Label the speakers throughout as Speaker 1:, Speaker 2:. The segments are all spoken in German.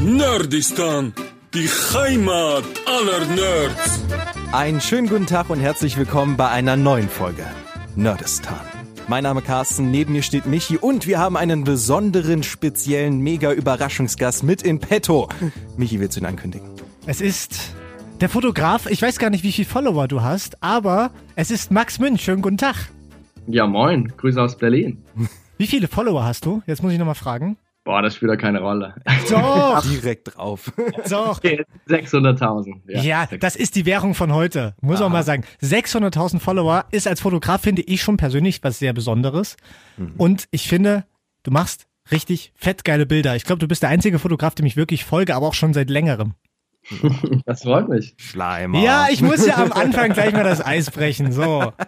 Speaker 1: Nerdistan, die Heimat aller Nerds.
Speaker 2: Einen schönen guten Tag und herzlich willkommen bei einer neuen Folge Nerdistan. Mein Name ist Carsten, neben mir steht Michi und wir haben einen besonderen, speziellen, mega Überraschungsgast mit in petto. Michi, willst du ihn ankündigen?
Speaker 3: Es ist der Fotograf. Ich weiß gar nicht, wie viele Follower du hast, aber es ist Max Münch. Schönen guten Tag.
Speaker 4: Ja, moin. Grüße aus Berlin.
Speaker 3: Wie viele Follower hast du? Jetzt muss ich nochmal fragen.
Speaker 4: Boah, das spielt ja keine Rolle.
Speaker 3: Doch,
Speaker 2: Direkt drauf.
Speaker 3: doch.
Speaker 4: Okay, 600.000.
Speaker 3: Ja, das ist die Währung von heute. Muss man mal sagen. 600.000 Follower ist als Fotograf, finde ich schon persönlich was sehr Besonderes. Und ich finde, du machst richtig fettgeile Bilder. Ich glaube, du bist der einzige Fotograf, dem ich wirklich folge, aber auch schon seit längerem.
Speaker 4: Das freut mich.
Speaker 2: Schleimer.
Speaker 3: Ja, ich muss ja am Anfang gleich mal das Eis brechen. So.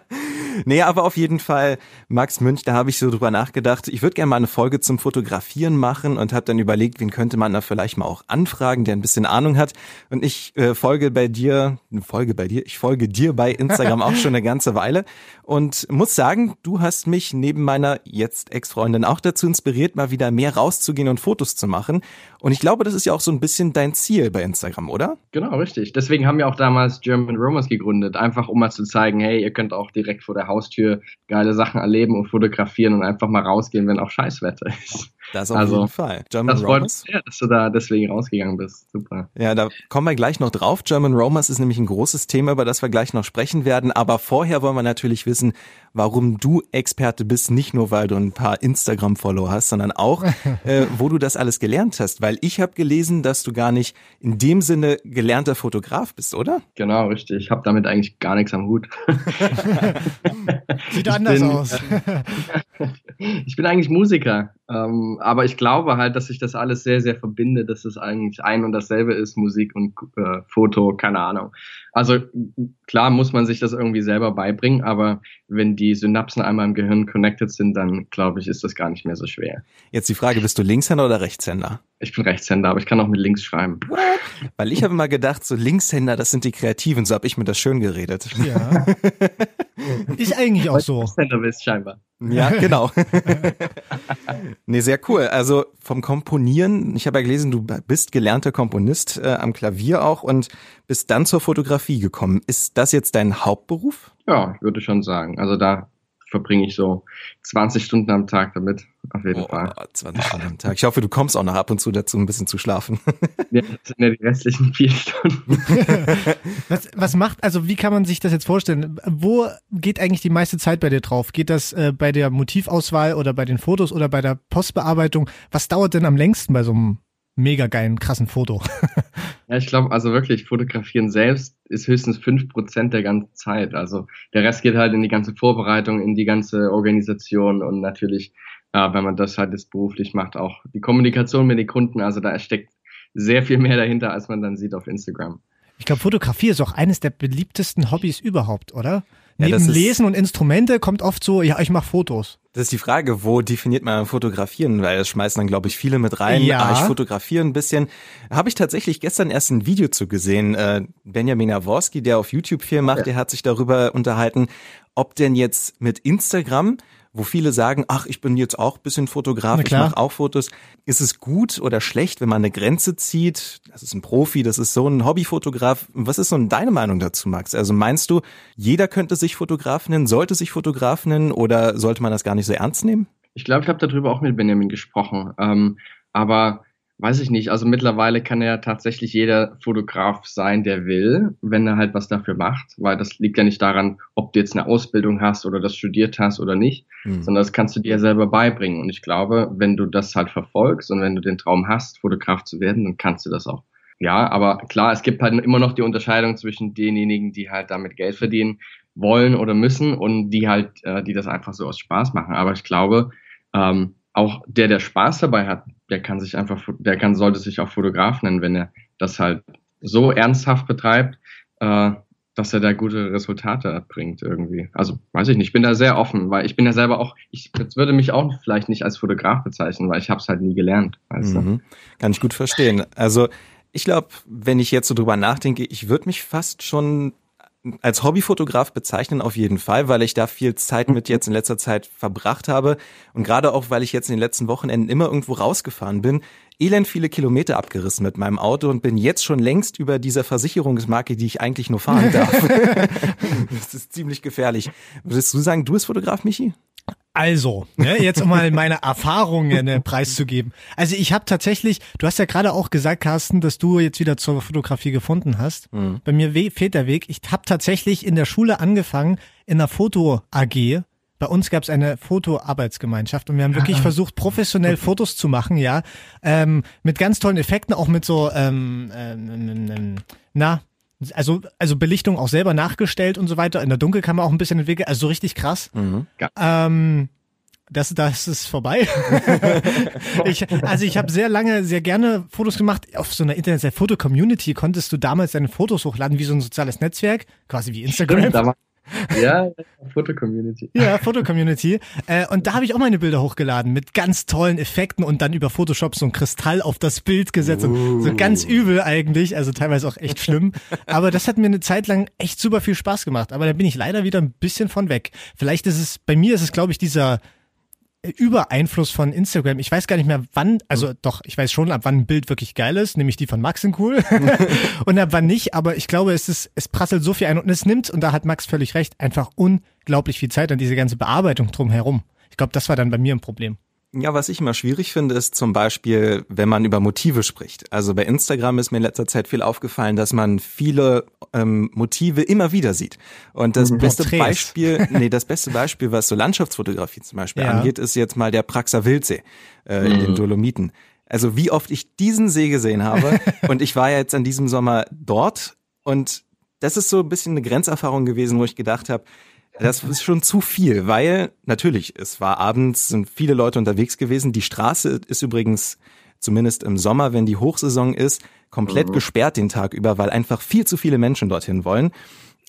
Speaker 2: Nee, aber auf jeden Fall, Max Münch, da habe ich so drüber nachgedacht. Ich würde gerne mal eine Folge zum Fotografieren machen und habe dann überlegt, wen könnte man da vielleicht mal auch anfragen, der ein bisschen Ahnung hat. Und ich äh, folge bei dir, folge bei dir, ich folge dir bei Instagram auch schon eine ganze Weile und muss sagen, du hast mich neben meiner jetzt Ex-Freundin auch dazu inspiriert, mal wieder mehr rauszugehen und Fotos zu machen. Und ich glaube, das ist ja auch so ein bisschen dein Ziel bei Instagram, oder?
Speaker 4: Genau, richtig. Deswegen haben wir auch damals German Romans gegründet. Einfach um mal zu zeigen, hey, ihr könnt auch direkt vor der Haustür geile Sachen erleben und fotografieren und einfach mal rausgehen, wenn auch Scheißwetter ist.
Speaker 2: Das auf
Speaker 4: Also,
Speaker 2: jeden Fall. German
Speaker 4: Das freut
Speaker 2: Romans?
Speaker 4: mich sehr, dass du da deswegen rausgegangen bist. Super.
Speaker 2: Ja, da kommen wir gleich noch drauf. German Romance ist nämlich ein großes Thema, über das wir gleich noch sprechen werden. Aber vorher wollen wir natürlich wissen, warum du Experte bist. Nicht nur, weil du ein paar Instagram-Follower hast, sondern auch, äh, wo du das alles gelernt hast. Weil ich habe gelesen, dass du gar nicht in dem Sinne gelernter Fotograf bist, oder?
Speaker 4: Genau, richtig. Ich habe damit eigentlich gar nichts am Hut.
Speaker 3: Sieht
Speaker 4: Ich
Speaker 3: anders
Speaker 4: bin,
Speaker 3: aus.
Speaker 4: ich bin eigentlich Musiker, ähm, aber ich glaube halt, dass sich das alles sehr, sehr verbindet, dass es eigentlich ein und dasselbe ist, Musik und äh, Foto, keine Ahnung. Also klar muss man sich das irgendwie selber beibringen, aber wenn die Synapsen einmal im Gehirn connected sind, dann glaube ich, ist das gar nicht mehr so schwer.
Speaker 2: Jetzt die Frage, bist du Linkshänder oder Rechtshänder?
Speaker 4: Ich bin Rechtshänder, aber ich kann auch mit links schreiben.
Speaker 2: Weil ich habe immer gedacht, so Linkshänder, das sind die Kreativen. So habe ich mir das schön geredet.
Speaker 3: Ja. Ist eigentlich auch so.
Speaker 4: Rechtshänder bist scheinbar.
Speaker 2: Ja, genau. nee, sehr cool. Also vom Komponieren, ich habe ja gelesen, du bist gelernter Komponist äh, am Klavier auch und bist dann zur Fotografie gekommen. Ist das jetzt dein Hauptberuf?
Speaker 4: Ja, ich würde schon sagen. Also da verbringe ich so 20 Stunden am Tag damit, auf jeden
Speaker 2: Oh,
Speaker 4: Fall.
Speaker 2: 20 Stunden am Tag. Ich hoffe, du kommst auch noch ab und zu dazu, ein bisschen zu schlafen.
Speaker 4: Ja, das sind ja die restlichen vier Stunden.
Speaker 3: Was, was macht, also wie kann man sich das jetzt vorstellen? Wo geht eigentlich die meiste Zeit bei dir drauf? Geht das äh, bei der Motivauswahl oder bei den Fotos oder bei der Postbearbeitung? Was dauert denn am längsten bei so einem mega geilen, krassen Foto?
Speaker 4: Ja, ich glaube, also wirklich, fotografieren selbst ist höchstens fünf Prozent der ganzen Zeit. Also der Rest geht halt in die ganze Vorbereitung, in die ganze Organisation und natürlich, äh, wenn man das halt jetzt beruflich macht, auch die Kommunikation mit den Kunden. Also da steckt sehr viel mehr dahinter, als man dann sieht auf Instagram.
Speaker 3: Ich glaube, Fotografie ist auch eines der beliebtesten Hobbys überhaupt, oder?
Speaker 2: Ja,
Speaker 3: Neben Lesen und Instrumente kommt oft so, ja, ich mache Fotos.
Speaker 2: Das ist die Frage, wo definiert man Fotografieren? Weil das schmeißen dann, glaube ich, viele mit rein.
Speaker 3: Ja.
Speaker 2: Ah, ich fotografiere ein bisschen. Habe ich tatsächlich gestern erst ein Video zu gesehen. Äh, Benjamin Jaworski, der auf YouTube viel macht, der hat sich darüber unterhalten, ob denn jetzt mit Instagram, wo viele sagen, ach, ich bin jetzt auch ein bisschen Fotograf, ich mache auch Fotos. Ist es gut oder schlecht, wenn man eine Grenze zieht? Das ist ein Profi, das ist so ein Hobbyfotograf. Was ist so deine Meinung dazu, Max? Also meinst du, jeder könnte sich Fotograf nennen, sollte sich Fotograf nennen oder sollte man das gar nicht so ernst nehmen?
Speaker 4: Ich glaube, ich habe darüber auch mit Benjamin gesprochen. Ähm, aber weiß ich nicht. Also mittlerweile kann ja tatsächlich jeder Fotograf sein, der will, wenn er halt was dafür macht. Weil das liegt ja nicht daran, ob du jetzt eine Ausbildung hast oder das studiert hast oder nicht,
Speaker 2: Hm.
Speaker 4: sondern das kannst du dir selber beibringen. Und ich glaube, wenn du das halt verfolgst und wenn du den Traum hast, Fotograf zu werden, dann kannst du das auch. Ja, aber klar, es gibt halt immer noch die Unterscheidung zwischen denjenigen, die halt damit Geld verdienen wollen oder müssen und die halt, äh, die das einfach so aus Spaß machen. Aber ich glaube, ähm, auch der, der Spaß dabei hat, der kann sich einfach, der kann, sollte sich auch Fotograf nennen, wenn er das halt so ernsthaft betreibt, äh, dass er da gute Resultate erbringt irgendwie. Also weiß ich nicht, ich bin da sehr offen, weil ich bin ja selber auch, ich würde mich auch vielleicht nicht als Fotograf bezeichnen, weil ich habe es halt nie gelernt. Weißt du?
Speaker 2: Mhm. Kann ich gut verstehen. Also ich glaube, wenn ich jetzt so drüber nachdenke, ich würde mich fast schon als Hobbyfotograf bezeichnen auf jeden Fall, weil ich da viel Zeit mit jetzt in letzter Zeit verbracht habe und gerade auch, weil ich jetzt in den letzten Wochenenden immer irgendwo rausgefahren bin, elend viele Kilometer abgerissen mit meinem Auto und bin jetzt schon längst über dieser Versicherungsmarke, die ich eigentlich nur fahren darf. das ist ziemlich gefährlich. Würdest du sagen, du bist Fotograf, Michi?
Speaker 3: Also, ne, jetzt um mal meine Erfahrungen äh, preiszugeben. Also ich habe tatsächlich, du hast ja gerade auch gesagt, Carsten, dass du jetzt wieder zur Fotografie gefunden hast. Mhm. Bei mir fehlt der Weg. Ich habe tatsächlich in der Schule angefangen, in einer Foto-AG. Bei uns gab es eine Fotoarbeitsgemeinschaft und wir haben wirklich ah. versucht, professionell Fotos zu machen, ja, ähm, mit ganz tollen Effekten, auch mit so, ähm, ähm, na, also, also Belichtung auch selber nachgestellt und so weiter. In der Dunkelkammer auch ein bisschen entwickelt. Also so richtig krass. Mhm. Ähm, das, das ist vorbei. ich, also ich habe sehr lange, sehr gerne Fotos gemacht. Auf so einer Internetseite Foto-Community konntest du damals deine Fotos hochladen wie so ein soziales Netzwerk, quasi wie Instagram. Stimmt,
Speaker 4: ja, Foto-Community.
Speaker 3: Ja, Foto-Community. Äh, und da habe ich auch meine Bilder hochgeladen mit ganz tollen Effekten und dann über Photoshop so ein Kristall auf das Bild gesetzt. Uh. So ganz übel eigentlich, also teilweise auch echt schlimm. Aber das hat mir eine Zeit lang echt super viel Spaß gemacht. Aber da bin ich leider wieder ein bisschen von weg. Vielleicht ist es, bei mir ist es, glaube ich, dieser Übereinfluss von Instagram. Ich weiß gar nicht mehr, wann, also mhm. doch, ich weiß schon, ab wann ein Bild wirklich geil ist, nämlich die von Max sind cool und ab wann nicht, aber ich glaube, es ist, es prasselt so viel ein und es nimmt, und da hat Max völlig recht, einfach unglaublich viel Zeit an diese ganze Bearbeitung drumherum. Ich glaube, das war dann bei mir ein Problem.
Speaker 2: Ja, was ich immer schwierig finde, ist zum Beispiel, wenn man über Motive spricht. Also bei Instagram ist mir in letzter Zeit viel aufgefallen, dass man viele ähm, Motive immer wieder sieht. Und das mhm. beste Porträts. Beispiel, nee, das beste Beispiel, was so Landschaftsfotografie zum Beispiel ja. angeht, ist jetzt mal der Praxer Wildsee äh, mhm. in den mhm. Dolomiten. Also wie oft ich diesen See gesehen habe und ich war ja jetzt an diesem Sommer dort und das ist so ein bisschen eine Grenzerfahrung gewesen, wo ich gedacht habe, das ist schon zu viel, weil natürlich, es war abends, sind viele Leute unterwegs gewesen. Die Straße ist übrigens, zumindest im Sommer, wenn die Hochsaison ist, komplett mhm. gesperrt den Tag über, weil einfach viel zu viele Menschen dorthin wollen.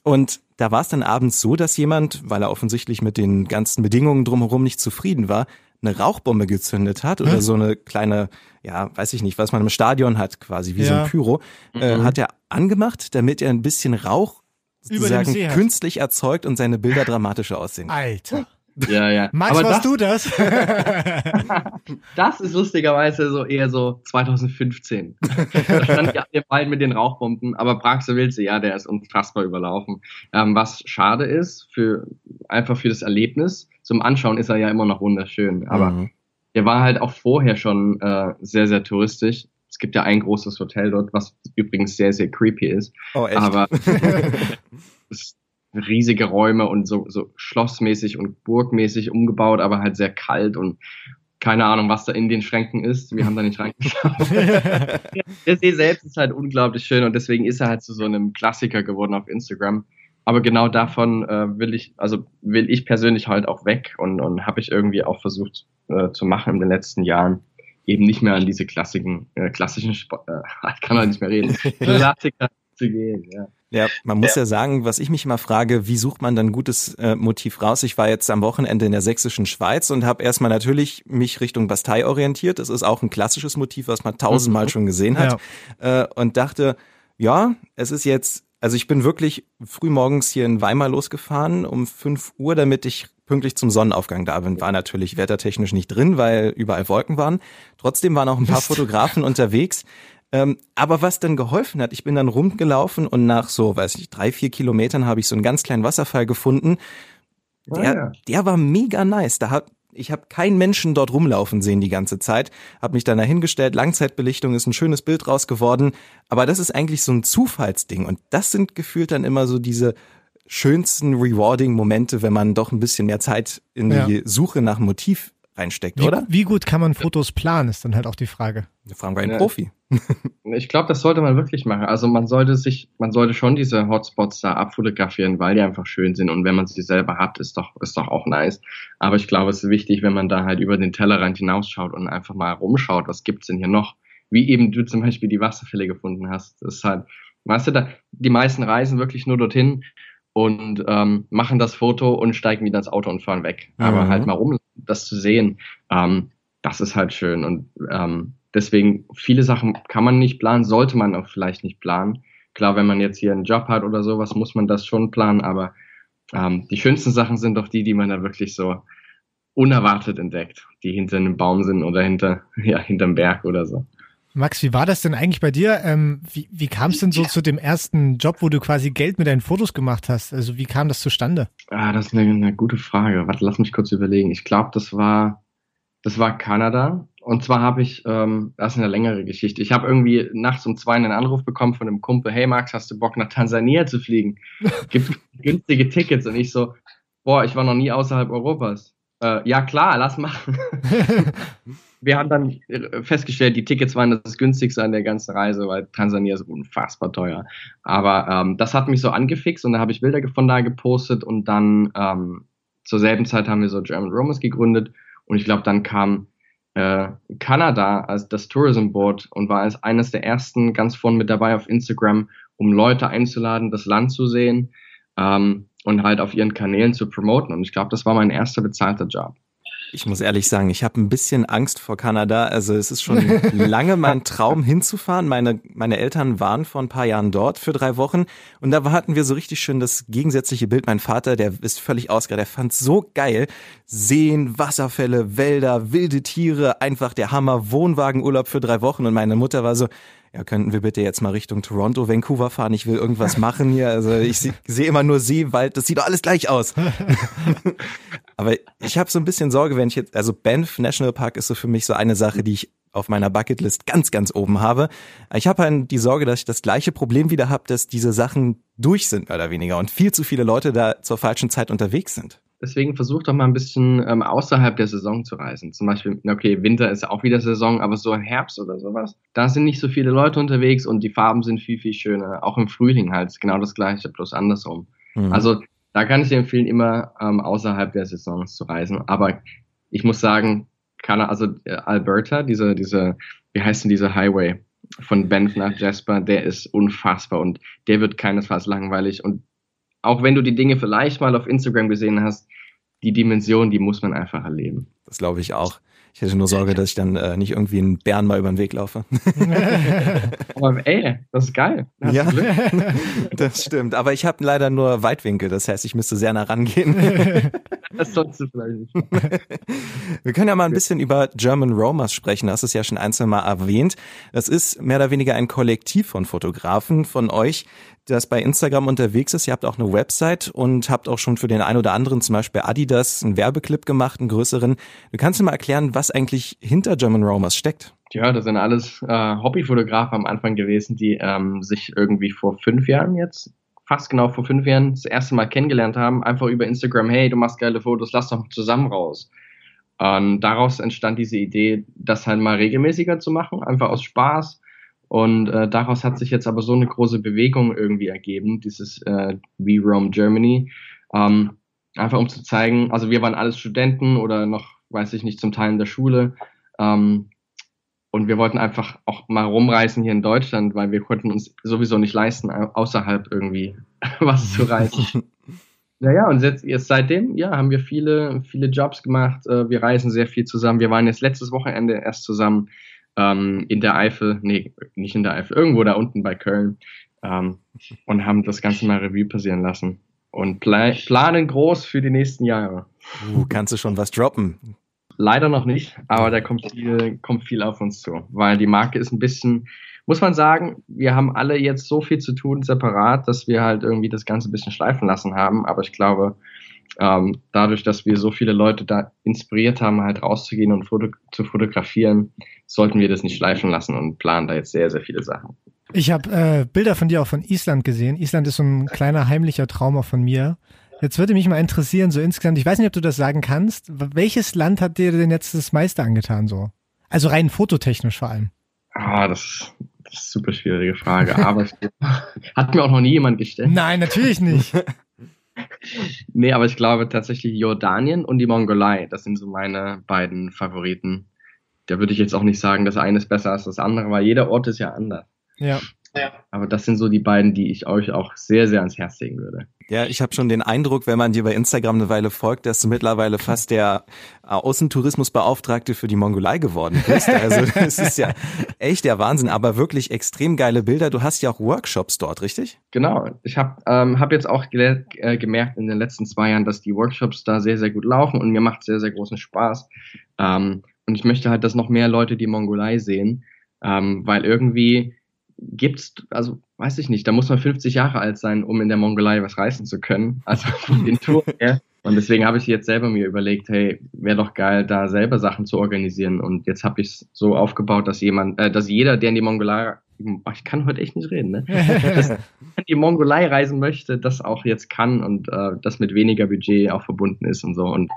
Speaker 2: Und da war es dann abends so, dass jemand, weil er offensichtlich mit den ganzen Bedingungen drumherum nicht zufrieden war, eine Rauchbombe gezündet hat oder hm? so eine kleine, ja, weiß ich nicht, was man im Stadion hat, quasi wie ja. so ein Pyro, äh, mhm. hat er angemacht, damit er ein bisschen Rauch sozusagen künstlich erzeugt und seine Bilder dramatischer aussehen.
Speaker 3: Alter.
Speaker 4: Ja, ja.
Speaker 3: Max, Aber warst das, du das?
Speaker 4: das ist lustigerweise so eher so 2015. da stand ja der Wald mit den Rauchbomben, aber Praxe Wilze, ja, der ist unfassbar überlaufen. Ähm, was schade ist, für, einfach für das Erlebnis. Zum Anschauen ist er ja immer noch wunderschön, aber mhm. der war halt auch vorher schon äh, sehr, sehr touristisch. Es gibt ja ein großes Hotel dort, was übrigens sehr, sehr creepy ist.
Speaker 2: Oh, echt?
Speaker 4: Aber es riesige Räume und so, so schlossmäßig und burgmäßig umgebaut, aber halt sehr kalt und keine Ahnung, was da in den Schränken ist. Wir haben da nicht reingeschaut. Der See selbst ist halt unglaublich schön und deswegen ist er halt zu so einem Klassiker geworden auf Instagram. Aber genau davon äh, will ich, also will ich persönlich halt auch weg und, und habe ich irgendwie auch versucht äh, zu machen in den letzten Jahren eben nicht mehr an diese klassischen, äh, klassischen, Sport, äh, ich kann halt nicht mehr reden, Klassiker zu gehen, ja.
Speaker 2: Ja, man muss ja. ja. sagen, was ich mich immer frage, wie sucht man dann ein gutes äh, Motiv raus? Ich war jetzt am Wochenende in der sächsischen Schweiz und habe erstmal natürlich mich Richtung Bastei orientiert. Das ist auch ein klassisches Motiv, was man tausendmal mhm. schon gesehen hat. Ja. Äh, und dachte, ja, es ist jetzt, also ich bin wirklich früh morgens hier in Weimar losgefahren um fünf Uhr, damit ich pünktlich zum Sonnenaufgang da bin. War natürlich wettertechnisch nicht drin, weil überall Wolken waren. Trotzdem waren auch ein paar Fotografen unterwegs. Ähm, aber was dann geholfen hat, ich bin dann rumgelaufen und nach so, weiß ich, drei, vier Kilometern habe ich so einen ganz kleinen Wasserfall gefunden. Der, oh ja. der war mega nice. Da hab, ich habe keinen Menschen dort rumlaufen sehen die ganze Zeit. Hab mich dann dahingestellt. Langzeitbelichtung ist ein schönes Bild raus geworden. Aber das ist eigentlich so ein Zufallsding. Und das sind gefühlt dann immer so diese schönsten rewarding Momente, wenn man doch ein bisschen mehr Zeit in die ja. Suche nach Motiv reinsteckt,
Speaker 3: wie,
Speaker 2: oder?
Speaker 3: Wie gut kann man Fotos planen, ist dann halt auch die Frage.
Speaker 2: Wir fragen wir einen ja. Profi.
Speaker 4: ich glaube, das sollte man wirklich machen. Also man sollte sich, man sollte schon diese Hotspots da abfotografieren, weil die einfach schön sind und wenn man sie selber hat, ist doch, ist doch auch nice. Aber ich glaube, es ist wichtig, wenn man da halt über den Tellerrand hinausschaut und einfach mal rumschaut, was gibt's denn hier noch? Wie eben du zum Beispiel die Wasserfälle gefunden hast. Das ist halt, weißt du, da, die meisten reisen wirklich nur dorthin, und ähm, machen das Foto und steigen wieder ins Auto und fahren weg. Mhm. Aber halt mal rum, das zu sehen, ähm, das ist halt schön. Und ähm, deswegen, viele Sachen kann man nicht planen, sollte man auch vielleicht nicht planen. Klar, wenn man jetzt hier einen Job hat oder sowas, muss man das schon planen, aber ähm, die schönsten Sachen sind doch die, die man da wirklich so unerwartet entdeckt, die hinter einem Baum sind oder hinter, ja, hinterm Berg oder so.
Speaker 3: Max, wie war das denn eigentlich bei dir? Ähm, wie wie kam es denn so zu dem ersten Job, wo du quasi Geld mit deinen Fotos gemacht hast? Also wie kam das zustande?
Speaker 4: Ah, das ist eine, eine gute Frage. Warte, lass mich kurz überlegen. Ich glaube, das war, das war Kanada. Und zwar habe ich, ähm, das ist eine längere Geschichte. Ich habe irgendwie nachts um zwei einen Anruf bekommen von einem Kumpel, hey Max, hast du Bock nach Tansania zu fliegen? Gibt günstige Tickets. Und ich so, boah, ich war noch nie außerhalb Europas. Äh, ja klar, lass machen. wir haben dann festgestellt, die Tickets waren das günstigste an der ganzen Reise, weil Tansania ist unfassbar teuer. Aber ähm, das hat mich so angefixt und da habe ich Bilder von da gepostet und dann ähm, zur selben Zeit haben wir so German Romans gegründet und ich glaube, dann kam äh, Kanada als das Tourism Board und war als eines der ersten ganz vorne mit dabei auf Instagram, um Leute einzuladen, das Land zu sehen ähm, und halt auf ihren Kanälen zu promoten. Und ich glaube, das war mein erster bezahlter Job.
Speaker 2: Ich muss ehrlich sagen, ich habe ein bisschen Angst vor Kanada. Also es ist schon lange mein Traum hinzufahren. Meine, meine Eltern waren vor ein paar Jahren dort für drei Wochen und da hatten wir so richtig schön das gegensätzliche Bild. Mein Vater, der ist völlig ausgeregt, der fand so geil. Seen, Wasserfälle, Wälder, wilde Tiere, einfach der Hammer, Wohnwagenurlaub für drei Wochen und meine Mutter war so, ja, könnten wir bitte jetzt mal Richtung Toronto, Vancouver fahren? Ich will irgendwas machen hier. Also ich sehe seh immer nur See, Wald, das sieht doch alles gleich aus. Aber ich habe so ein bisschen Sorge, wenn ich jetzt, also Banff National Park ist so für mich so eine Sache, die ich auf meiner Bucketlist ganz, ganz oben habe. Ich habe halt die Sorge, dass ich das gleiche Problem wieder habe, dass diese Sachen durch sind, mehr oder weniger, und viel zu viele Leute da zur falschen Zeit unterwegs sind.
Speaker 4: Deswegen versucht doch mal ein bisschen ähm, außerhalb der Saison zu reisen. Zum Beispiel, okay, Winter ist ja auch wieder Saison, aber so im Herbst oder sowas, da sind nicht so viele Leute unterwegs und die Farben sind viel, viel schöner. Auch im Frühling halt, genau das gleiche, bloß andersrum. Mhm. Also da kann ich dir empfehlen, immer ähm, außerhalb der Saisons zu reisen. Aber ich muss sagen, kann also äh, Alberta, diese, diese, wie heißt denn dieser Highway von Banff nach Jasper, der ist unfassbar und der wird keinesfalls langweilig. Und auch wenn du die Dinge vielleicht mal auf Instagram gesehen hast, die Dimension, die muss man einfach erleben.
Speaker 2: Das glaube ich auch. Ich hätte nur Sorge, dass ich dann äh, nicht irgendwie einen Bären mal über den Weg laufe.
Speaker 4: Aber ey, das ist geil.
Speaker 2: Das ja, das stimmt. Aber ich habe leider nur Weitwinkel, das heißt, ich müsste sehr nah rangehen.
Speaker 4: das sollst du vielleicht nicht.
Speaker 2: Wir können ja mal ein bisschen über German Romers sprechen. Das ist ja schon ein, zwei Mal erwähnt. Das ist mehr oder weniger ein Kollektiv von Fotografen von euch, das bei Instagram unterwegs ist. Ihr habt auch eine Website und habt auch schon für den einen oder anderen, zum Beispiel Adidas, einen Werbeclip gemacht, einen größeren. Du kannst dir mal erklären, was eigentlich hinter German Romers steckt?
Speaker 4: Ja, das sind alles äh, Hobbyfotografen am Anfang gewesen, die ähm, sich irgendwie vor fünf Jahren jetzt, fast genau vor fünf Jahren, das erste Mal kennengelernt haben. Einfach über Instagram, hey, du machst geile Fotos, lass doch zusammen raus. Und daraus entstand diese Idee, das halt mal regelmäßiger zu machen, einfach aus Spaß und äh, daraus hat sich jetzt aber so eine große Bewegung irgendwie ergeben, dieses äh, We Roam Germany. Ähm, einfach um zu zeigen, also wir waren alles Studenten oder noch, weiß ich nicht, zum Teil in der Schule. Ähm, und wir wollten einfach auch mal rumreisen hier in Deutschland, weil wir konnten uns sowieso nicht leisten, außerhalb irgendwie was zu reisen. Naja, und jetzt, jetzt seitdem, ja, haben wir viele, viele Jobs gemacht. Äh, wir reisen sehr viel zusammen. Wir waren jetzt letztes Wochenende erst zusammen ähm, in der Eifel, nee, nicht in der Eifel, irgendwo da unten bei Köln ähm, und haben das Ganze mal Revue passieren lassen und pla planen groß für die nächsten Jahre.
Speaker 2: Uh, kannst du schon was droppen?
Speaker 4: Leider noch nicht, aber da kommt viel, kommt viel auf uns zu, weil die Marke ist ein bisschen, muss man sagen, wir haben alle jetzt so viel zu tun separat, dass wir halt irgendwie das Ganze ein bisschen schleifen lassen haben, aber ich glaube, ähm, dadurch, dass wir so viele Leute da inspiriert haben, halt rauszugehen und foto zu fotografieren, sollten wir das nicht schleifen lassen und planen da jetzt sehr, sehr viele Sachen.
Speaker 3: Ich habe äh, Bilder von dir auch von Island gesehen. Island ist so ein kleiner heimlicher Traum auch von mir. Jetzt würde mich mal interessieren, so insgesamt, ich weiß nicht, ob du das sagen kannst, welches Land hat dir denn jetzt das meiste angetan so? Also rein fototechnisch vor allem.
Speaker 4: Ah, das, das ist eine super schwierige Frage, aber hat mir auch noch nie jemand gestellt.
Speaker 3: Nein, natürlich nicht.
Speaker 4: nee, aber ich glaube tatsächlich Jordanien und die Mongolei, das sind so meine beiden Favoriten. Da würde ich jetzt auch nicht sagen, das eine ist besser als das andere, weil jeder Ort ist ja anders.
Speaker 3: Ja.
Speaker 4: Ja. Aber das sind so die beiden, die ich euch auch sehr, sehr ans Herz legen würde.
Speaker 2: Ja, ich habe schon den Eindruck, wenn man dir bei Instagram eine Weile folgt, dass du mittlerweile fast der Außentourismusbeauftragte für die Mongolei geworden bist. Also das ist ja echt der Wahnsinn, aber wirklich extrem geile Bilder. Du hast ja auch Workshops dort, richtig?
Speaker 4: Genau. Ich habe ähm, hab jetzt auch äh, gemerkt in den letzten zwei Jahren, dass die Workshops da sehr, sehr gut laufen und mir macht sehr, sehr großen Spaß. Ähm, und ich möchte halt, dass noch mehr Leute die Mongolei sehen, ähm, weil irgendwie gibt's, also weiß ich nicht, da muss man 50 Jahre alt sein, um in der Mongolei was reißen zu können. Also von den Touren her. Und deswegen habe ich jetzt selber mir überlegt, hey, wäre doch geil, da selber Sachen zu organisieren. Und jetzt habe ich es so aufgebaut, dass jemand, äh, dass jeder, der in die Mongolei, ich kann heute echt nicht reden, ne? dass in die Mongolei reisen möchte, das auch jetzt kann und äh, das mit weniger Budget auch verbunden ist und so. Und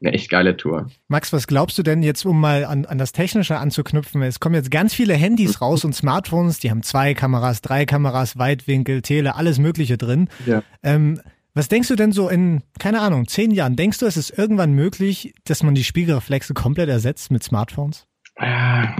Speaker 4: eine echt geile Tour.
Speaker 3: Max, was glaubst du denn jetzt, um mal an, an das Technische anzuknüpfen? Es kommen jetzt ganz viele Handys raus und Smartphones, die haben zwei Kameras, drei Kameras, Weitwinkel, Tele, alles Mögliche drin. Ja. Ähm, was denkst du denn so in, keine Ahnung, zehn Jahren? Denkst du, es ist irgendwann möglich, dass man die Spiegelreflexe komplett ersetzt mit Smartphones?
Speaker 4: Ja,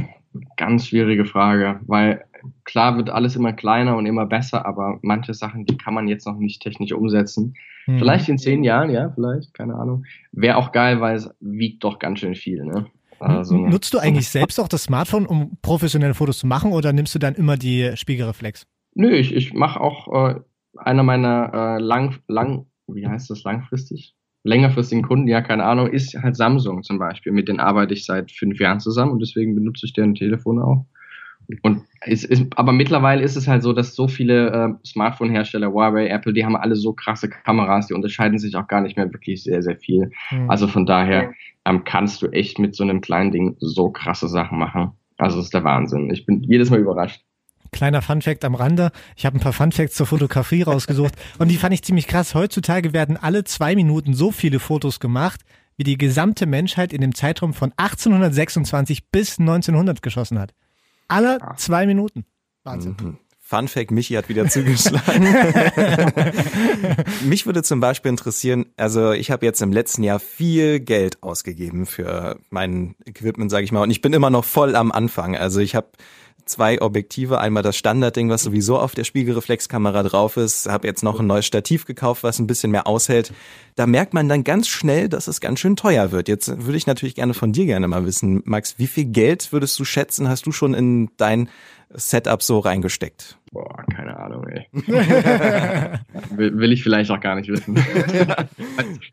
Speaker 4: ganz schwierige Frage, weil klar wird alles immer kleiner und immer besser, aber manche Sachen, die kann man jetzt noch nicht technisch umsetzen. Mhm. Vielleicht in zehn Jahren, ja, vielleicht, keine Ahnung. Wäre auch geil, weil es wiegt doch ganz schön viel, ne?
Speaker 3: Also, Nutzt du eigentlich selbst auch das Smartphone, um professionelle Fotos zu machen oder nimmst du dann immer die Spiegelreflex?
Speaker 4: Nö, ich, ich mache auch äh, einer meiner äh, lang, lang, wie heißt das langfristig? längerfristigen Kunden, ja, keine Ahnung, ist halt Samsung zum Beispiel. Mit denen arbeite ich seit fünf Jahren zusammen und deswegen benutze ich deren Telefone auch. Und es ist, aber mittlerweile ist es halt so, dass so viele äh, Smartphone-Hersteller, Huawei, Apple, die haben alle so krasse Kameras, die unterscheiden sich auch gar nicht mehr wirklich sehr, sehr viel. Mhm. Also von daher ähm, kannst du echt mit so einem kleinen Ding so krasse Sachen machen. Also das ist der Wahnsinn. Ich bin jedes Mal überrascht.
Speaker 3: Kleiner Funfact am Rande. Ich habe ein paar Funfacts zur Fotografie rausgesucht und die fand ich ziemlich krass. Heutzutage werden alle zwei Minuten so viele Fotos gemacht, wie die gesamte Menschheit in dem Zeitraum von 1826 bis 1900 geschossen hat. Alle zwei Minuten. Wahnsinn. Mhm.
Speaker 2: Fun Fact, Michi hat wieder zugeschlagen. Mich würde zum Beispiel interessieren, also ich habe jetzt im letzten Jahr viel Geld ausgegeben für mein Equipment, sage ich mal, und ich bin immer noch voll am Anfang. Also ich habe zwei Objektive, einmal das Standardding, was sowieso auf der Spiegelreflexkamera drauf ist, habe jetzt noch ein neues Stativ gekauft, was ein bisschen mehr aushält. Da merkt man dann ganz schnell, dass es ganz schön teuer wird. Jetzt würde ich natürlich gerne von dir gerne mal wissen, Max, wie viel Geld würdest du schätzen, hast du schon in dein Setup so reingesteckt?
Speaker 4: Boah, keine Ahnung, ey. will, will, ich vielleicht auch gar nicht wissen.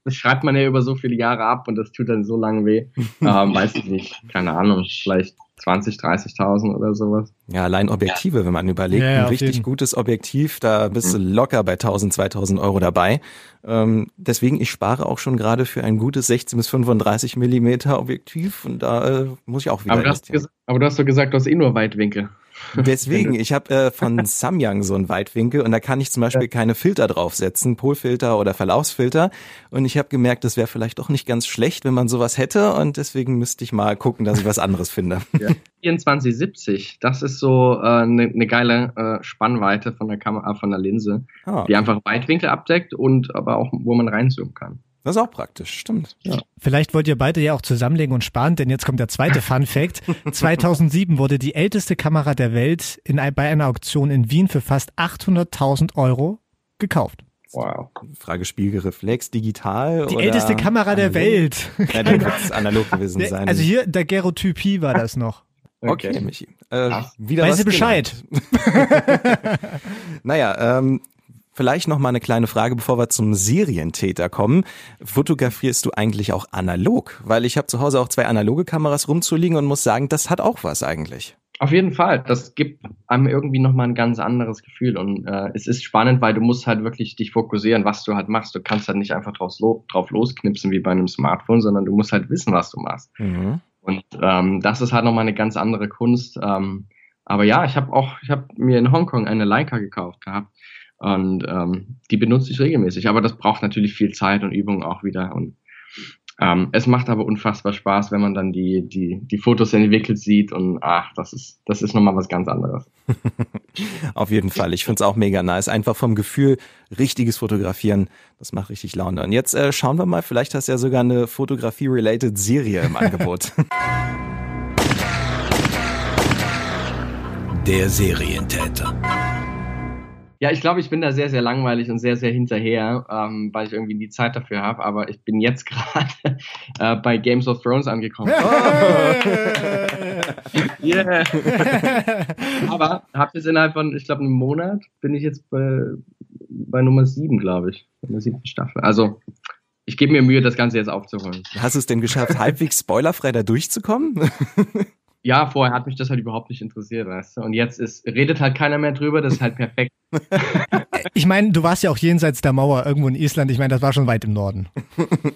Speaker 4: das schreibt man ja über so viele Jahre ab und das tut dann so lange weh. Ähm, weiß ich nicht. Keine Ahnung. Vielleicht 20, 30.000 oder sowas.
Speaker 2: Ja, allein Objektive, ja. wenn man überlegt, ja, ein richtig jeden. gutes Objektiv, da bist du mhm. locker bei 1000, 2000 Euro dabei. Ähm, deswegen, ich spare auch schon gerade für ein gutes 16 bis 35 Millimeter Objektiv und da äh, muss ich auch wieder
Speaker 4: aber du, hast gesagt, aber du hast doch gesagt, du hast eh nur Weitwinkel.
Speaker 2: Deswegen, ich habe äh, von Samyang so einen Weitwinkel und da kann ich zum Beispiel keine Filter draufsetzen, Polfilter oder Verlaufsfilter. Und ich habe gemerkt, das wäre vielleicht doch nicht ganz schlecht, wenn man sowas hätte. Und deswegen müsste ich mal gucken, dass ich was anderes finde.
Speaker 4: Ja. 2470, das ist so eine äh, ne, ne geile äh, Spannweite von der Kamera, von der Linse, ah. die einfach Weitwinkel abdeckt und aber auch, wo man reinzoomen kann.
Speaker 2: Das ist auch praktisch, stimmt.
Speaker 3: Ja. Vielleicht wollt ihr beide ja auch zusammenlegen und sparen, denn jetzt kommt der zweite Fun Fact. 2007 wurde die älteste Kamera der Welt in, bei einer Auktion in Wien für fast 800.000 Euro gekauft.
Speaker 2: Wow. Frage Spiegelreflex, digital
Speaker 3: Die älteste Kamera der Welt.
Speaker 2: Ja, dann wird es analog gewesen sein.
Speaker 3: Also hier, der Gerotypie war das noch.
Speaker 2: Okay, okay Michi.
Speaker 3: Äh, wieder Weiß Bescheid.
Speaker 2: naja, ähm, Vielleicht noch mal eine kleine Frage, bevor wir zum Serientäter kommen. Fotografierst du eigentlich auch analog? Weil ich habe zu Hause auch zwei analoge Kameras rumzuliegen und muss sagen, das hat auch was eigentlich.
Speaker 4: Auf jeden Fall, das gibt einem irgendwie nochmal ein ganz anderes Gefühl und äh, es ist spannend, weil du musst halt wirklich dich fokussieren, was du halt machst. Du kannst halt nicht einfach drauf, lo drauf losknipsen wie bei einem Smartphone, sondern du musst halt wissen, was du machst. Mhm. Und ähm, das ist halt nochmal eine ganz andere Kunst. Ähm, aber ja, ich habe auch, ich habe mir in Hongkong eine Leica gekauft gehabt und ähm, die benutze ich regelmäßig. Aber das braucht natürlich viel Zeit und Übung auch wieder. Und ähm, es macht aber unfassbar Spaß, wenn man dann die, die, die Fotos entwickelt sieht und ach, das ist, das ist nochmal was ganz anderes.
Speaker 2: Auf jeden Fall. Ich finde es auch mega nice. Einfach vom Gefühl, richtiges Fotografieren, das macht richtig Laune. Und jetzt äh, schauen wir mal, vielleicht hast du ja sogar eine Fotografie-related Serie im Angebot.
Speaker 1: Der Serientäter.
Speaker 4: Ja, ich glaube, ich bin da sehr, sehr langweilig und sehr, sehr hinterher, ähm, weil ich irgendwie nie Zeit dafür habe. Aber ich bin jetzt gerade äh, bei Games of Thrones angekommen. yeah. aber habe jetzt innerhalb von, ich glaube, einem Monat bin ich jetzt bei, bei Nummer sieben, glaube ich, in der siebten Staffel. Also ich gebe mir Mühe, das Ganze jetzt aufzuholen.
Speaker 2: Hast du es denn geschafft, halbwegs spoilerfrei da durchzukommen?
Speaker 4: Ja, vorher hat mich das halt überhaupt nicht interessiert, weißt du. Und jetzt ist, redet halt keiner mehr drüber, das ist halt perfekt.
Speaker 3: ich meine, du warst ja auch jenseits der Mauer irgendwo in Island. Ich meine, das war schon weit im Norden.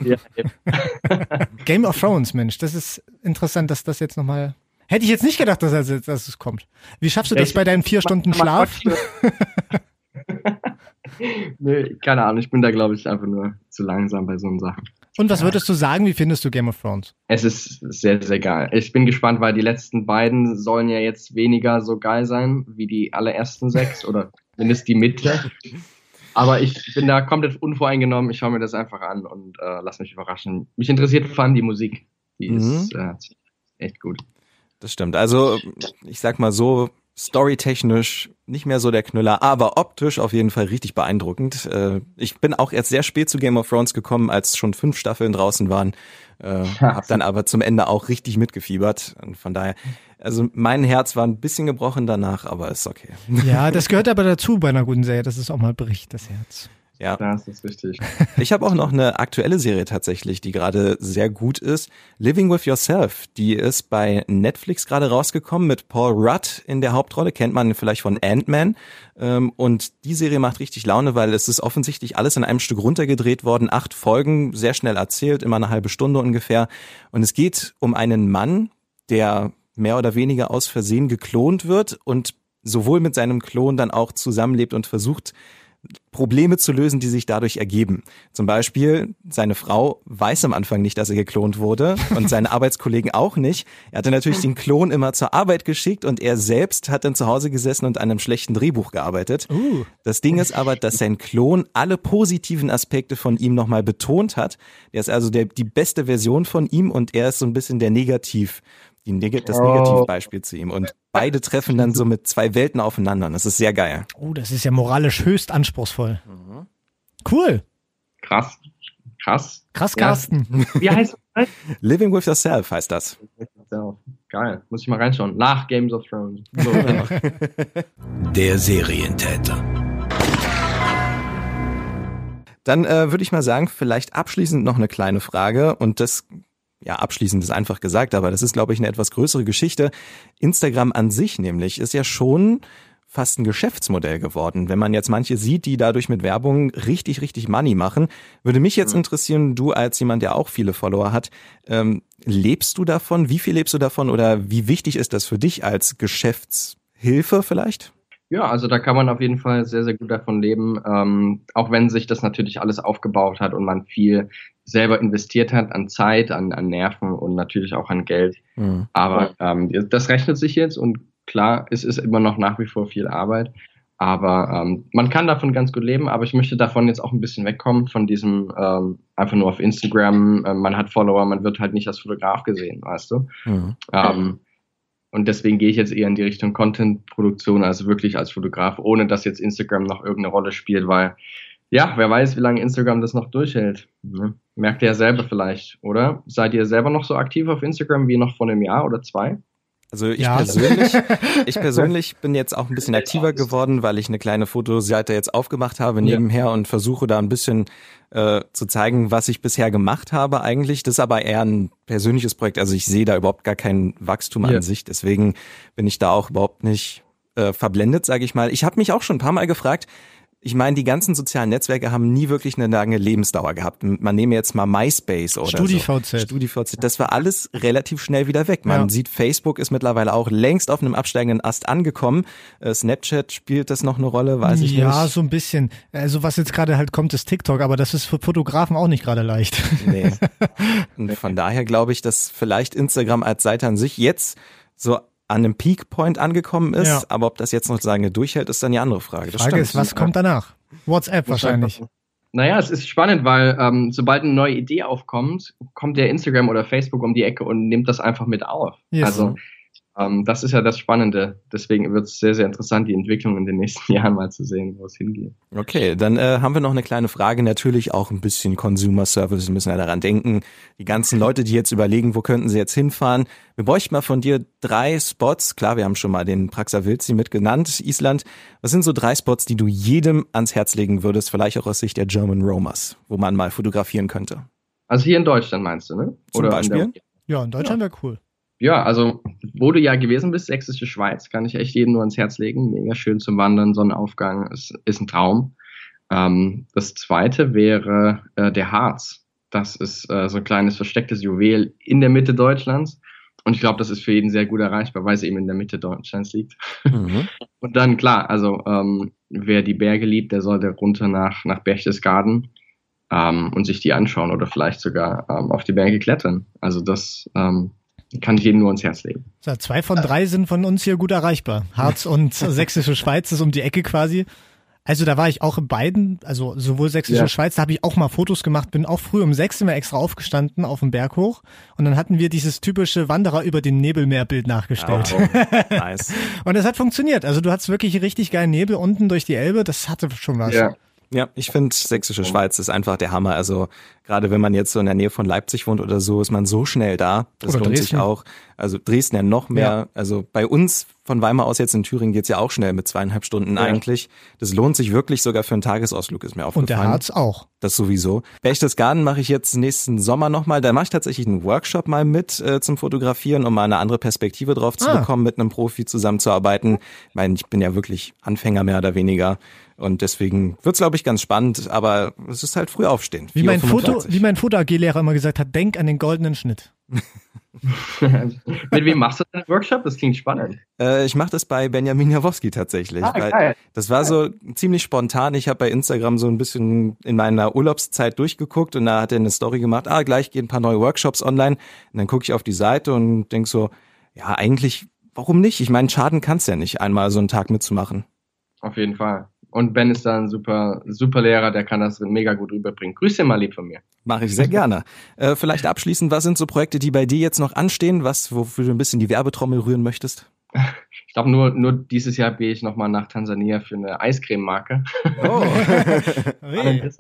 Speaker 3: ja, Game of Thrones, Mensch, das ist interessant, dass das jetzt nochmal. Hätte ich jetzt nicht gedacht, dass, dass, dass es kommt. Wie schaffst du das bei deinen vier Stunden Schlaf?
Speaker 4: nee, keine Ahnung, ich bin da, glaube ich, einfach nur zu langsam bei so Sachen.
Speaker 3: Und was würdest du sagen, wie findest du Game of Thrones?
Speaker 4: Es ist sehr, sehr geil. Ich bin gespannt, weil die letzten beiden sollen ja jetzt weniger so geil sein wie die allerersten sechs oder zumindest die Mitte. Aber ich bin da komplett unvoreingenommen. Ich schaue mir das einfach an und äh, lass mich überraschen. Mich interessiert vor allem die Musik. Die mhm. ist äh, echt gut.
Speaker 2: Das stimmt. Also, ich sag mal so, storytechnisch nicht mehr so der Knüller, aber optisch auf jeden Fall richtig beeindruckend. Äh, ich bin auch erst sehr spät zu Game of Thrones gekommen, als schon fünf Staffeln draußen waren. Äh, hab dann aber zum Ende auch richtig mitgefiebert. Und von daher, also mein Herz war ein bisschen gebrochen danach, aber ist okay.
Speaker 3: Ja, das gehört aber dazu bei einer guten Serie, dass es auch mal bricht, das Herz.
Speaker 2: Ja.
Speaker 4: Das ist richtig.
Speaker 2: Ich habe auch noch eine aktuelle Serie tatsächlich, die gerade sehr gut ist. Living with Yourself. Die ist bei Netflix gerade rausgekommen mit Paul Rudd in der Hauptrolle. Kennt man vielleicht von Ant-Man. Ähm, und die Serie macht richtig Laune, weil es ist offensichtlich alles in einem Stück runtergedreht worden. Acht Folgen, sehr schnell erzählt, immer eine halbe Stunde ungefähr. Und es geht um einen Mann, der mehr oder weniger aus Versehen geklont wird und sowohl mit seinem Klon dann auch zusammenlebt und versucht, Probleme zu lösen, die sich dadurch ergeben. Zum Beispiel, seine Frau weiß am Anfang nicht, dass er geklont wurde und seine Arbeitskollegen auch nicht. Er hatte natürlich den Klon immer zur Arbeit geschickt und er selbst hat dann zu Hause gesessen und an einem schlechten Drehbuch gearbeitet. Uh. Das Ding ist aber, dass sein Klon alle positiven Aspekte von ihm nochmal betont hat. Er ist also der, die beste Version von ihm und er ist so ein bisschen der Negativ Neg das Negativbeispiel zu ihm. Und beide treffen dann so mit zwei Welten aufeinander. Und das ist sehr geil.
Speaker 3: Oh, das ist ja moralisch höchst anspruchsvoll. Mhm. Cool.
Speaker 4: Krass. Krass.
Speaker 3: Krass, Carsten.
Speaker 4: Ja. Wie heißt das?
Speaker 2: Living with Yourself heißt das.
Speaker 4: Geil. Muss ich mal reinschauen. Nach Games of Thrones. So,
Speaker 1: Der Serientäter.
Speaker 2: Dann äh, würde ich mal sagen, vielleicht abschließend noch eine kleine Frage und das ja, abschließend ist einfach gesagt, aber das ist, glaube ich, eine etwas größere Geschichte. Instagram an sich nämlich ist ja schon fast ein Geschäftsmodell geworden. Wenn man jetzt manche sieht, die dadurch mit Werbung richtig, richtig Money machen, würde mich jetzt mhm. interessieren, du als jemand, der auch viele Follower hat, ähm, lebst du davon? Wie viel lebst du davon? Oder wie wichtig ist das für dich als Geschäftshilfe vielleicht?
Speaker 4: Ja, also da kann man auf jeden Fall sehr, sehr gut davon leben, ähm, auch wenn sich das natürlich alles aufgebaut hat und man viel selber investiert hat an Zeit, an, an Nerven und natürlich auch an Geld. Mhm. Aber ähm, das rechnet sich jetzt und klar, es ist immer noch nach wie vor viel Arbeit. Aber ähm, man kann davon ganz gut leben, aber ich möchte davon jetzt auch ein bisschen wegkommen, von diesem ähm, einfach nur auf Instagram, äh, man hat Follower, man wird halt nicht als Fotograf gesehen, weißt du? Mhm. Ähm, und deswegen gehe ich jetzt eher in die Richtung Content-Produktion, also wirklich als Fotograf, ohne dass jetzt Instagram noch irgendeine Rolle spielt, weil ja, wer weiß, wie lange Instagram das noch durchhält. Ne? Merkt ihr ja selber vielleicht, oder? Seid ihr selber noch so aktiv auf Instagram wie noch vor einem Jahr oder zwei?
Speaker 2: Also ich ja. persönlich, ich persönlich bin jetzt auch ein bisschen aktiver geworden, weil ich eine kleine Fotoseite jetzt aufgemacht habe nebenher ja. und versuche da ein bisschen äh, zu zeigen, was ich bisher gemacht habe eigentlich. Das ist aber eher ein persönliches Projekt. Also ich sehe da überhaupt gar kein Wachstum ja. an sich. Deswegen bin ich da auch überhaupt nicht äh, verblendet, sage ich mal. Ich habe mich auch schon ein paar Mal gefragt, ich meine, die ganzen sozialen Netzwerke haben nie wirklich eine lange Lebensdauer gehabt. Man nehme jetzt mal MySpace oder
Speaker 3: StudiVZ.
Speaker 2: so. StudiVZ. Das war alles relativ schnell wieder weg. Man ja. sieht, Facebook ist mittlerweile auch längst auf einem absteigenden Ast angekommen. Äh, Snapchat spielt das noch eine Rolle, weiß ich
Speaker 3: ja,
Speaker 2: nicht.
Speaker 3: Ja, so ein bisschen. Also was jetzt gerade halt kommt, ist TikTok, aber das ist für Fotografen auch nicht gerade leicht.
Speaker 2: Nee. Und von daher glaube ich, dass vielleicht Instagram als Seite an sich jetzt so an einem Peak Point angekommen ist, ja. aber ob das jetzt noch lange durchhält, ist dann die andere Frage.
Speaker 3: Das Frage ist, was kommt danach? WhatsApp wahrscheinlich.
Speaker 4: Naja, es ist spannend, weil ähm, sobald eine neue Idee aufkommt, kommt der Instagram oder Facebook um die Ecke und nimmt das einfach mit auf. Yes. Also ähm, das ist ja das Spannende. Deswegen wird es sehr, sehr interessant, die Entwicklung in den nächsten Jahren mal zu sehen, wo es hingeht.
Speaker 2: Okay, dann äh, haben wir noch eine kleine Frage. Natürlich auch ein bisschen Consumer Service. Wir müssen ja daran denken. Die ganzen Leute, die jetzt überlegen, wo könnten sie jetzt hinfahren. Wir bräuchten mal von dir drei Spots. Klar, wir haben schon mal den Praxa Wilzi mitgenannt, Island. Was sind so drei Spots, die du jedem ans Herz legen würdest, vielleicht auch aus Sicht der German Romers, wo man mal fotografieren könnte?
Speaker 4: Also hier in Deutschland meinst du, ne?
Speaker 2: Zum
Speaker 4: Oder
Speaker 2: Beispiel?
Speaker 4: In der,
Speaker 3: Ja, in Deutschland wäre cool.
Speaker 4: Ja, also wo du ja gewesen bist, Sächsische Schweiz, kann ich echt jedem nur ans Herz legen. Mega schön zum Wandern, Sonnenaufgang, ist, ist ein Traum. Ähm, das zweite wäre äh, der Harz. Das ist äh, so ein kleines verstecktes Juwel in der Mitte Deutschlands. Und ich glaube, das ist für jeden sehr gut erreichbar, weil es eben in der Mitte Deutschlands liegt.
Speaker 2: Mhm.
Speaker 4: Und dann, klar, also ähm, wer die Berge liebt, der sollte runter nach, nach Berchtesgaden ähm, und sich die anschauen oder vielleicht sogar ähm, auf die Berge klettern. Also das ähm, kann ich jedem nur ans Herz legen.
Speaker 3: So, zwei von drei sind von uns hier gut erreichbar. Harz und Sächsische Schweiz ist um die Ecke quasi. Also da war ich auch in beiden, also sowohl Sächsische
Speaker 4: Ja.
Speaker 3: Schweiz, da habe ich auch mal Fotos gemacht, bin auch früh um sechs immer extra aufgestanden auf dem Berg hoch und dann hatten wir dieses typische Wanderer über den Nebelmeerbild nachgestellt.
Speaker 2: Oh, nice.
Speaker 3: Und das hat funktioniert. Also du hattest wirklich richtig geilen Nebel unten durch die Elbe, das hatte schon was.
Speaker 4: Ja.
Speaker 2: Ja, ich finde Sächsische Schweiz ist einfach der Hammer. Also gerade wenn man jetzt so in der Nähe von Leipzig wohnt oder so, ist man so schnell da. Das
Speaker 3: Oder
Speaker 2: lohnt sich
Speaker 3: Dresden.
Speaker 2: auch. Also Dresden ja noch mehr.
Speaker 3: Ja.
Speaker 2: Also bei uns von Weimar aus jetzt in Thüringen geht's ja auch schnell mit zweieinhalb Stunden
Speaker 4: Ja.
Speaker 2: eigentlich. Das lohnt sich wirklich sogar für einen Tagesausflug, ist mir aufgefallen.
Speaker 3: Und der Harz auch.
Speaker 2: Das sowieso. Berchtesgaden mache ich jetzt nächsten Sommer nochmal. Da mache ich tatsächlich einen Workshop mal mit äh, zum Fotografieren, um mal eine andere Perspektive drauf zu
Speaker 3: Ah.
Speaker 2: bekommen, mit einem Profi zusammenzuarbeiten. Ich meine, ich bin ja wirklich Anfänger mehr oder weniger. Und deswegen wird's, glaube ich, ganz spannend, aber es ist halt früh aufstehen.
Speaker 3: Wie mein
Speaker 2: 4.45
Speaker 3: Foto. Wie mein Foto-AG-Lehrer immer gesagt hat, denk an den goldenen Schnitt.
Speaker 4: Mit wem machst du deinen Workshop? Das klingt spannend.
Speaker 2: Äh, ich mache das bei Benjamin Jawowski tatsächlich.
Speaker 4: Ah.
Speaker 2: Das war so ziemlich spontan. Ich habe bei Instagram so ein bisschen in meiner Urlaubszeit durchgeguckt und da hat er eine Story gemacht, ah, gleich gehen ein paar neue Workshops online. Und dann gucke ich auf die Seite und denk so, ja, eigentlich, warum nicht? Ich meine, schaden kann's ja nicht, einmal so einen Tag mitzumachen.
Speaker 4: Auf jeden Fall. Und Ben ist da ein super, super Lehrer, der kann das mega gut rüberbringen. Grüß dir mal lieb von mir.
Speaker 2: Mache ich sehr gerne. äh, vielleicht abschließend, was sind so Projekte, die bei dir jetzt noch anstehen, was, wofür du ein bisschen die Werbetrommel rühren möchtest?
Speaker 4: Ich glaube, nur, nur dieses Jahr gehe ich nochmal nach Tansania für eine Eiscreme-Marke.
Speaker 2: Oh.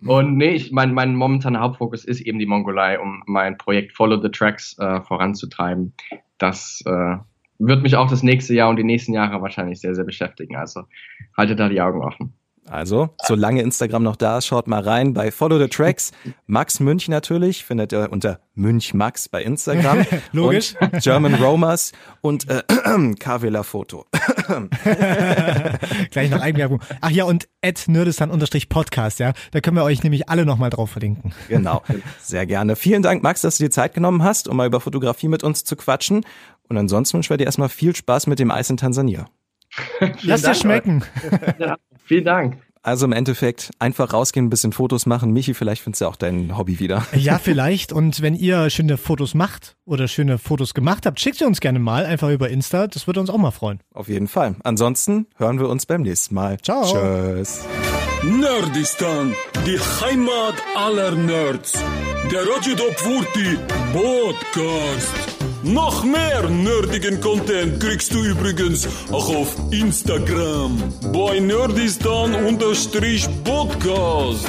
Speaker 4: Und nee, ich, mein, mein momentaner Hauptfokus ist eben die Mongolei, um mein Projekt Follow the Tracks äh, voranzutreiben. Das äh, wird mich auch das nächste Jahr und die nächsten Jahre wahrscheinlich sehr, sehr beschäftigen. Also haltet da die Augen offen.
Speaker 2: Also, solange Instagram noch da ist, schaut mal rein bei Follow the Tracks. Max Münch natürlich, findet ihr unter Münchmax bei Instagram.
Speaker 3: Logisch.
Speaker 2: Und German Romers und äh, Kavela Foto.
Speaker 3: Gleich noch Eigenwerbung. Ach ja, und nerdistan-podcast, ja. Da können wir euch nämlich alle nochmal drauf verlinken.
Speaker 2: Genau, sehr gerne. Vielen Dank, Max, dass du dir Zeit genommen hast, um mal über Fotografie mit uns zu quatschen. Und ansonsten wünschen wir dir erstmal viel Spaß mit dem Eis in Tansania.
Speaker 3: Lass dir schmecken.
Speaker 4: Ja, vielen Dank.
Speaker 2: Also im Endeffekt einfach rausgehen, ein bisschen Fotos machen. Michi, vielleicht findest du auch dein Hobby wieder.
Speaker 3: Ja, vielleicht. Und wenn ihr schöne Fotos macht oder schöne Fotos gemacht habt, schickt sie uns gerne mal einfach über Insta. Das würde uns auch mal freuen.
Speaker 2: Auf jeden Fall. Ansonsten hören wir uns beim nächsten Mal.
Speaker 3: Ciao.
Speaker 2: Tschüss.
Speaker 1: Nerdistan, die Heimat aller Nerds. Der Roger 40 Podcast. Noch mehr nerdigen Content kriegst du übrigens auch auf Instagram bei Nerdistan-Podcast.